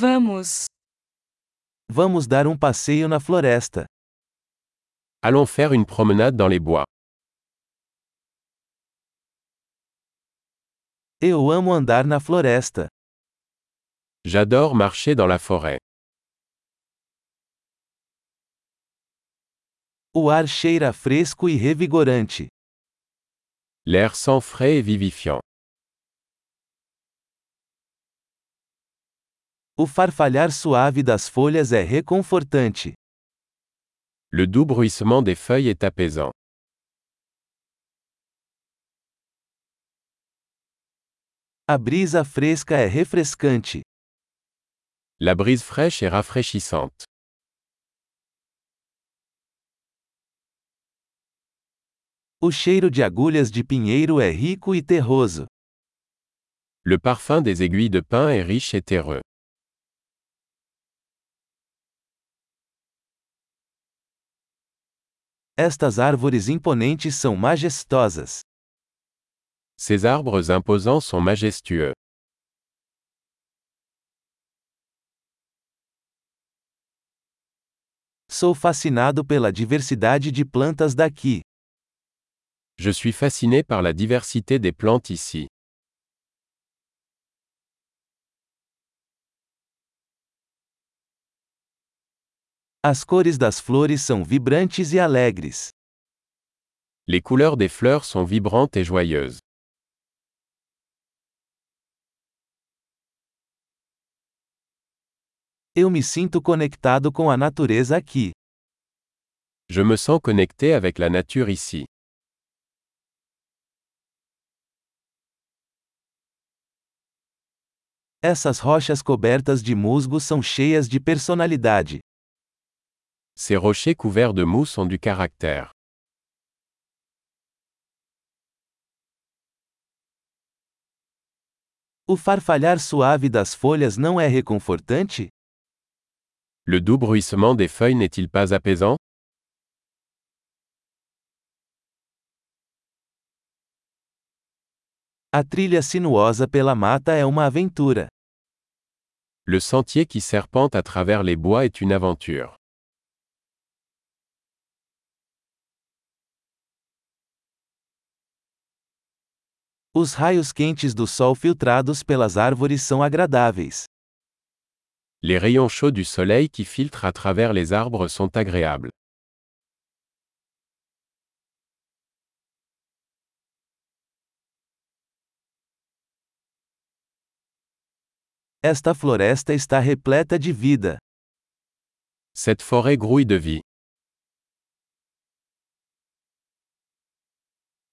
Vamos. Vamos dar um passeio na floresta. Allons faire une promenade dans les bois. Eu amo andar na floresta. J'adore marcher dans la forêt. O ar cheira fresco e revigorante. L'air sent frais et vivifiant. O farfalhar suave das folhas é reconfortante. Le doux bruissement des feuilles est apaisant. A brisa fresca é refrescante. La brise fraîche est rafraîchissante. O cheiro de agulhas de pinheiro é rico e terroso. Le parfum des aiguilles de pin est riche et terreux. Estas árvores imponentes são majestosas. Ces arbres imposants sont majestueux. Sou fascinado pela diversidade de plantas daqui. Je suis fasciné par la diversité des plantes ici. As cores das flores são vibrantes e alegres. Les couleurs des fleurs sont vibrantes et joyeuses. Eu me sinto conectado com a natureza aqui. Je me sens connecté avec la nature ici. Essas rochas cobertas de musgo são cheias de personalidade. Ces rochers couverts de mousse ont du caractère. O farfalhar suave das folhas não é reconfortante? Le doux bruissement des feuilles n'est-il pas apaisant? A trilha sinuosa pela mata é uma aventura. Le sentier qui serpente à travers les bois est une aventure. Os raios quentes do sol filtrados pelas árvores são agradáveis. Les rayons chauds du soleil qui filtrent à travers les arbres sont agréables. Esta floresta está repleta de vida. Cette forêt grouille de vie.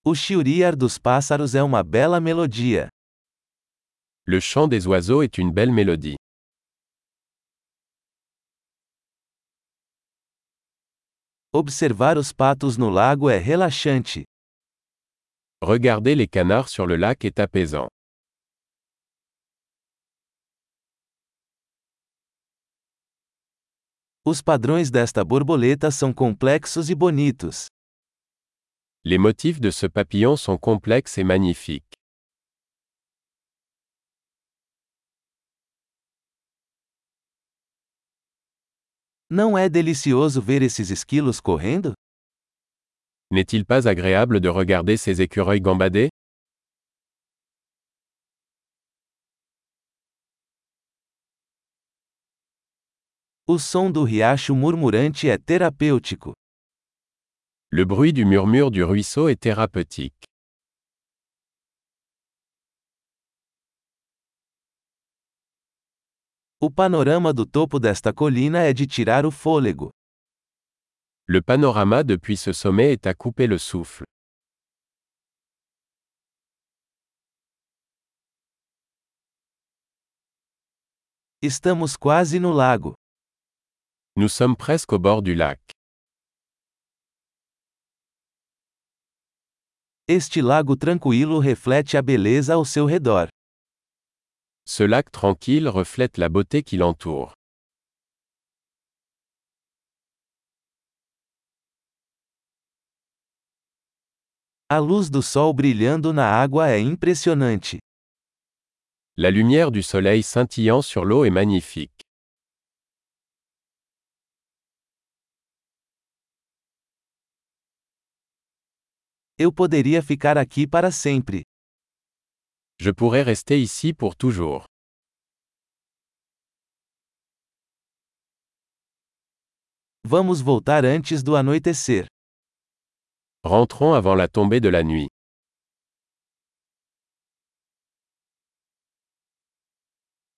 O chiriar dos pássaros é uma bela melodia. Le chant des oiseaux est une belle mélodie. Observar os patos no lago é relaxante. Regarder les canards sur le lac est apaisant. Os padrões desta borboleta são complexos e bonitos. Les motifs de ce papillon sont complexes et magnifiques. Não é delicioso ver esses esquilos correndo? N'est-il pas agréable de regarder ces écureuils gambader? O som do riacho murmurante é terapêutico. Le bruit du murmure du ruisseau est thérapeutique. O panorama do topo desta colina é de tirar o fôlego. Le panorama depuis ce sommet est à couper le souffle. Estamos quase no lago. Nous sommes presque au bord du lac. Este lago tranquilo reflete a beleza ao seu redor. Ce lac tranquille reflète la beauté qui l'entoure. A luz do sol brilhando na água é impressionante. La lumière du soleil scintillant sur l'eau est magnifique. Eu poderia ficar aqui para sempre. Je pourrais rester ici pour toujours. Vamos voltar antes do anoitecer. Rentrons avant la tombée de la nuit.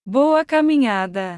Boa caminhada!